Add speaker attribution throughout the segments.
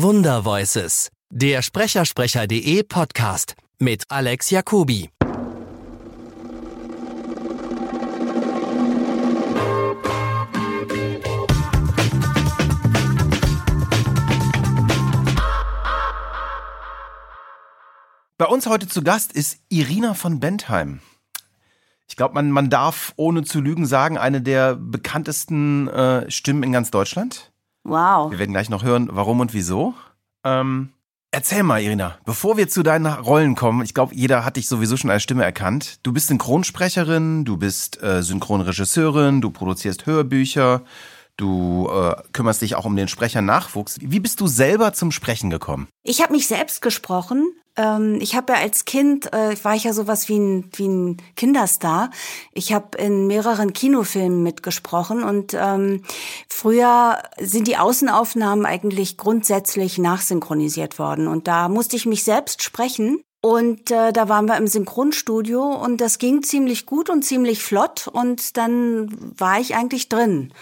Speaker 1: Wundervoices, der Sprechersprecher.de Podcast mit Alex Jacobi.
Speaker 2: Bei uns heute zu Gast ist Irina von Bentheim. Ich glaube, man, man darf ohne zu lügen sagen, eine der bekanntesten äh, Stimmen in ganz Deutschland.
Speaker 3: Wow.
Speaker 2: Wir werden gleich noch hören, warum und wieso. Ähm, erzähl mal, Irina, bevor wir zu deinen Rollen kommen, ich glaube, jeder hat dich sowieso schon als Stimme erkannt. Du bist Synchronsprecherin, du bist äh, Synchronregisseurin, du produzierst Hörbücher, du äh, kümmerst dich auch um den Sprechernachwuchs. Wie bist du selber zum Sprechen gekommen?
Speaker 3: Ich habe mich selbst gesprochen. Ähm, ich habe ja als Kind, äh, war ich ja sowas wie ein, wie ein Kinderstar. Ich habe in mehreren Kinofilmen mitgesprochen und ähm, früher sind die Außenaufnahmen eigentlich grundsätzlich nachsynchronisiert worden. Und da musste ich mich selbst sprechen. Und äh, da waren wir im Synchronstudio und das ging ziemlich gut und ziemlich flott und dann war ich eigentlich drin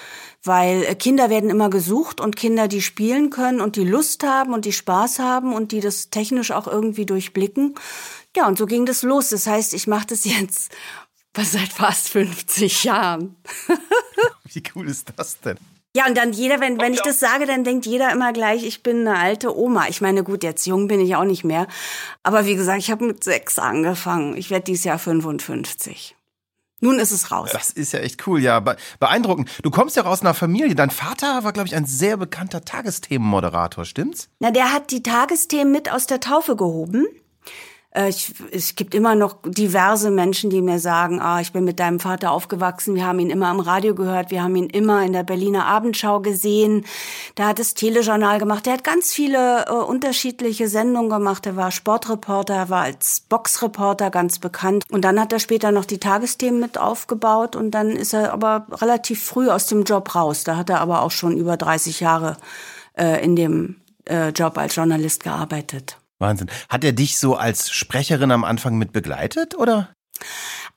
Speaker 3: weil äh, Kinder werden immer gesucht und Kinder, die spielen können und die Lust haben und die Spaß haben und die das technisch auch irgendwie durchblicken. Ja, und so ging das los. Das heißt, ich mache das jetzt seit fast 50 Jahren.
Speaker 2: Wie cool ist das denn?
Speaker 3: Ja, und dann jeder, wenn, wenn ich das sage, dann denkt jeder immer gleich, ich bin eine alte Oma. Ich meine, gut, jetzt jung bin ich auch nicht mehr. Aber wie gesagt, ich habe mit sechs angefangen. Ich werde dieses Jahr 55. Nun ist es raus.
Speaker 2: Das ist ja echt cool, ja. Beeindruckend. Du kommst ja aus einer Familie. Dein Vater war, glaube ich, ein sehr bekannter Tagesthemenmoderator, stimmt's?
Speaker 3: Na, der hat die Tagesthemen mit aus der Taufe gehoben. Äh, ich, es gibt immer noch diverse Menschen, die mir sagen, ah, ich bin mit deinem Vater aufgewachsen, wir haben ihn immer im Radio gehört, wir haben ihn immer in der Berliner Abendschau gesehen. Der hat das Telejournal gemacht, der hat ganz viele äh, unterschiedliche Sendungen gemacht. Er war Sportreporter, er war als Boxreporter ganz bekannt. Und dann hat er später noch die Tagesthemen mit aufgebaut und dann ist er aber relativ früh aus dem Job raus. Da hat er aber auch schon über 30 Jahre äh, in dem äh, Job als Journalist gearbeitet.
Speaker 2: Wahnsinn. Hat er dich so als Sprecherin am Anfang mit begleitet, oder?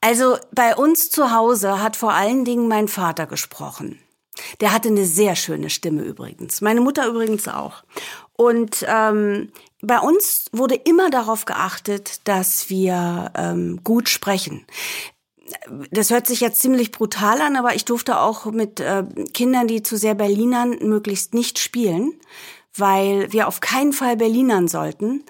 Speaker 3: Also bei uns zu Hause hat vor allen Dingen mein Vater gesprochen. Der hatte eine sehr schöne Stimme übrigens. Meine Mutter übrigens auch. Und ähm, bei uns wurde immer darauf geachtet, dass wir ähm, gut sprechen. Das hört sich jetzt ziemlich brutal an, aber ich durfte auch mit äh, Kindern, die zu sehr Berlinern, möglichst nicht spielen weil wir auf keinen Fall Berlinern sollten.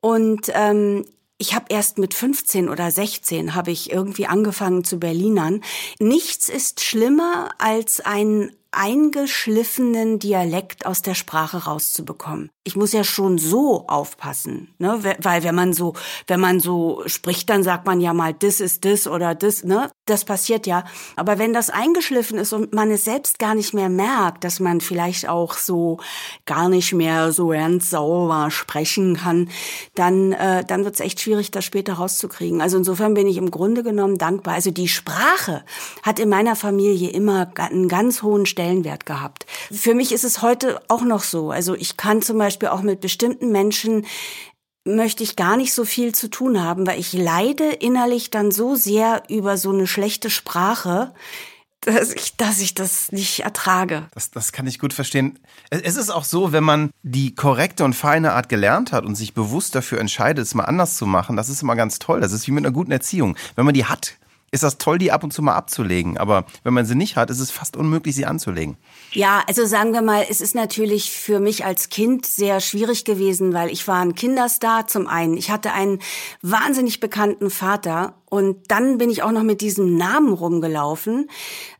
Speaker 3: Und ähm, ich habe erst mit 15 oder 16 habe ich irgendwie angefangen zu Berlinern. Nichts ist schlimmer als ein eingeschliffenen Dialekt aus der Sprache rauszubekommen. Ich muss ja schon so aufpassen, ne? Weil wenn man so, wenn man so spricht, dann sagt man ja mal, das ist das oder das, ne? Das passiert ja. Aber wenn das eingeschliffen ist und man es selbst gar nicht mehr merkt, dass man vielleicht auch so gar nicht mehr so ernst sauber sprechen kann, dann, äh, dann wird es echt schwierig, das später rauszukriegen. Also insofern bin ich im Grunde genommen dankbar. Also die Sprache hat in meiner Familie immer einen ganz hohen Stellenwert Stellenwert gehabt. Für mich ist es heute auch noch so. Also ich kann zum Beispiel auch mit bestimmten Menschen möchte ich gar nicht so viel zu tun haben, weil ich leide innerlich dann so sehr über so eine schlechte Sprache, dass ich, dass ich das nicht ertrage.
Speaker 2: Das, das kann ich gut verstehen. Es ist auch so, wenn man die korrekte und feine Art gelernt hat und sich bewusst dafür entscheidet, es mal anders zu machen, das ist immer ganz toll. Das ist wie mit einer guten Erziehung. Wenn man die hat, ist das toll, die ab und zu mal abzulegen. Aber wenn man sie nicht hat, ist es fast unmöglich, sie anzulegen.
Speaker 3: Ja, also sagen wir mal, es ist natürlich für mich als Kind sehr schwierig gewesen, weil ich war ein Kinderstar zum einen. Ich hatte einen wahnsinnig bekannten Vater und dann bin ich auch noch mit diesem Namen rumgelaufen.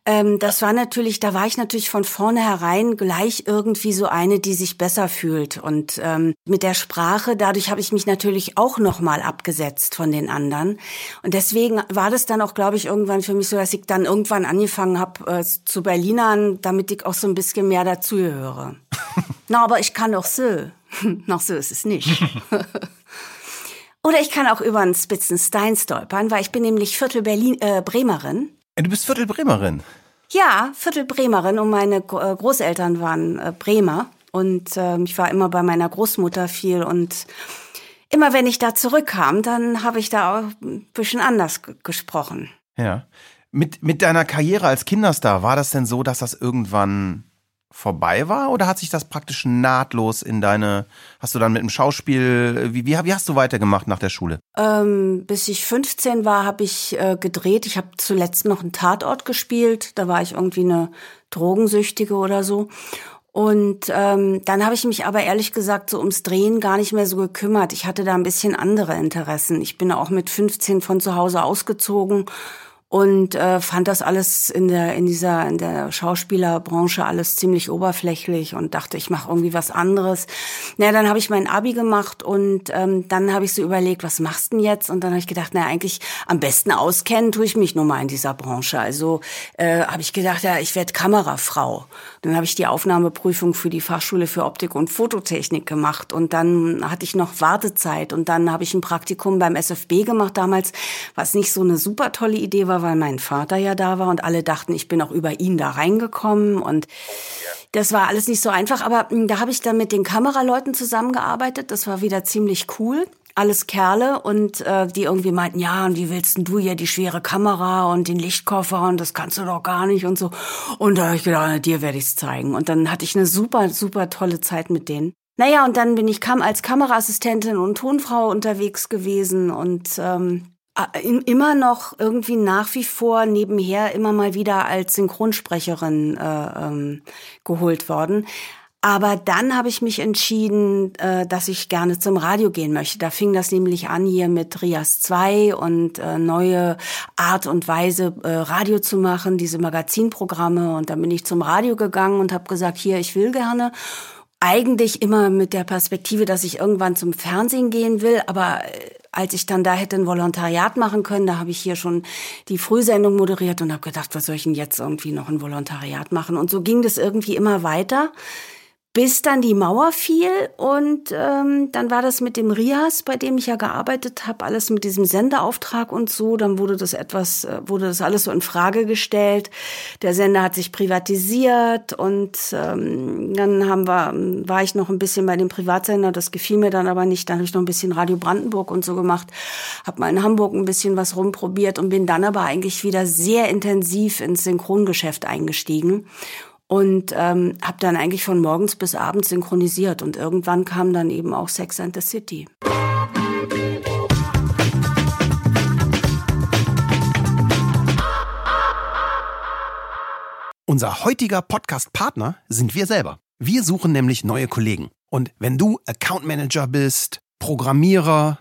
Speaker 3: Ähm, das war natürlich, da war ich natürlich von vornherein gleich irgendwie so eine, die sich besser fühlt. Und ähm, mit der Sprache, dadurch habe ich mich natürlich auch nochmal abgesetzt von den anderen. Und deswegen war das dann auch, glaube ich, irgendwann für mich so, dass ich dann irgendwann angefangen habe äh, zu Berlinern, damit ich auch so ein bisschen mehr dazugehöre. Na, aber ich kann auch so. Noch so ist es nicht. Oder ich kann auch über einen spitzen Stein stolpern, weil ich bin nämlich Viertel Berlin, äh, Bremerin.
Speaker 2: Äh, du bist Viertel Bremerin?
Speaker 3: Ja, Viertel Bremerin und meine äh, Großeltern waren äh, Bremer und äh, ich war immer bei meiner Großmutter viel und immer wenn ich da zurückkam, dann habe ich da auch ein bisschen anders gesprochen.
Speaker 2: Ja. Mit, mit deiner Karriere als Kinderstar, war das denn so, dass das irgendwann vorbei war oder hat sich das praktisch nahtlos in deine, hast du dann mit dem Schauspiel, wie, wie, wie hast du weitergemacht nach der Schule?
Speaker 3: Ähm, bis ich 15 war, habe ich äh, gedreht. Ich habe zuletzt noch einen Tatort gespielt. Da war ich irgendwie eine Drogensüchtige oder so. Und ähm, dann habe ich mich aber ehrlich gesagt so ums Drehen gar nicht mehr so gekümmert. Ich hatte da ein bisschen andere Interessen. Ich bin auch mit 15 von zu Hause ausgezogen und äh, fand das alles in der in dieser in der Schauspielerbranche alles ziemlich oberflächlich und dachte, ich mache irgendwie was anderes. Na, dann habe ich mein Abi gemacht und ähm, dann habe ich so überlegt, was machst denn jetzt? Und dann habe ich gedacht, na eigentlich am besten auskennen tue ich mich nun mal in dieser Branche. Also äh, habe ich gedacht, ja, ich werde Kamerafrau. Dann habe ich die Aufnahmeprüfung für die Fachschule für Optik und Fototechnik gemacht und dann hatte ich noch Wartezeit und dann habe ich ein Praktikum beim SFB gemacht damals, was nicht so eine super tolle Idee war, weil mein Vater ja da war und alle dachten, ich bin auch über ihn da reingekommen und das war alles nicht so einfach, aber hm, da habe ich dann mit den Kameraleuten zusammengearbeitet. Das war wieder ziemlich cool. Alles Kerle und äh, die irgendwie meinten, ja, und wie willst denn du hier die schwere Kamera und den Lichtkoffer und das kannst du doch gar nicht und so. Und da habe ich gedacht, dir werde ich's zeigen. Und dann hatte ich eine super, super tolle Zeit mit denen. Naja, und dann bin ich kam als Kameraassistentin und Tonfrau unterwegs gewesen und ähm, äh, immer noch irgendwie nach wie vor nebenher immer mal wieder als Synchronsprecherin äh, ähm, geholt worden. Aber dann habe ich mich entschieden, äh, dass ich gerne zum Radio gehen möchte. Da fing das nämlich an hier mit Rias 2 und äh, neue Art und Weise, äh, Radio zu machen, diese Magazinprogramme. Und dann bin ich zum Radio gegangen und habe gesagt, hier, ich will gerne eigentlich immer mit der Perspektive, dass ich irgendwann zum Fernsehen gehen will, aber äh, als ich dann da hätte ein Volontariat machen können, da habe ich hier schon die Frühsendung moderiert und habe gedacht, was soll ich denn jetzt irgendwie noch ein Volontariat machen? Und so ging das irgendwie immer weiter bis dann die Mauer fiel und ähm, dann war das mit dem Rias, bei dem ich ja gearbeitet habe, alles mit diesem Sendeauftrag und so. Dann wurde das etwas, äh, wurde das alles so in Frage gestellt. Der Sender hat sich privatisiert und ähm, dann haben wir, war ich noch ein bisschen bei dem Privatsender. Das gefiel mir dann aber nicht. Dann habe ich noch ein bisschen Radio Brandenburg und so gemacht, habe mal in Hamburg ein bisschen was rumprobiert und bin dann aber eigentlich wieder sehr intensiv ins Synchrongeschäft eingestiegen und ähm, habe dann eigentlich von morgens bis abends synchronisiert und irgendwann kam dann eben auch Sex and the City.
Speaker 2: Unser heutiger Podcast-Partner sind wir selber. Wir suchen nämlich neue Kollegen. Und wenn du Account Manager bist, Programmierer,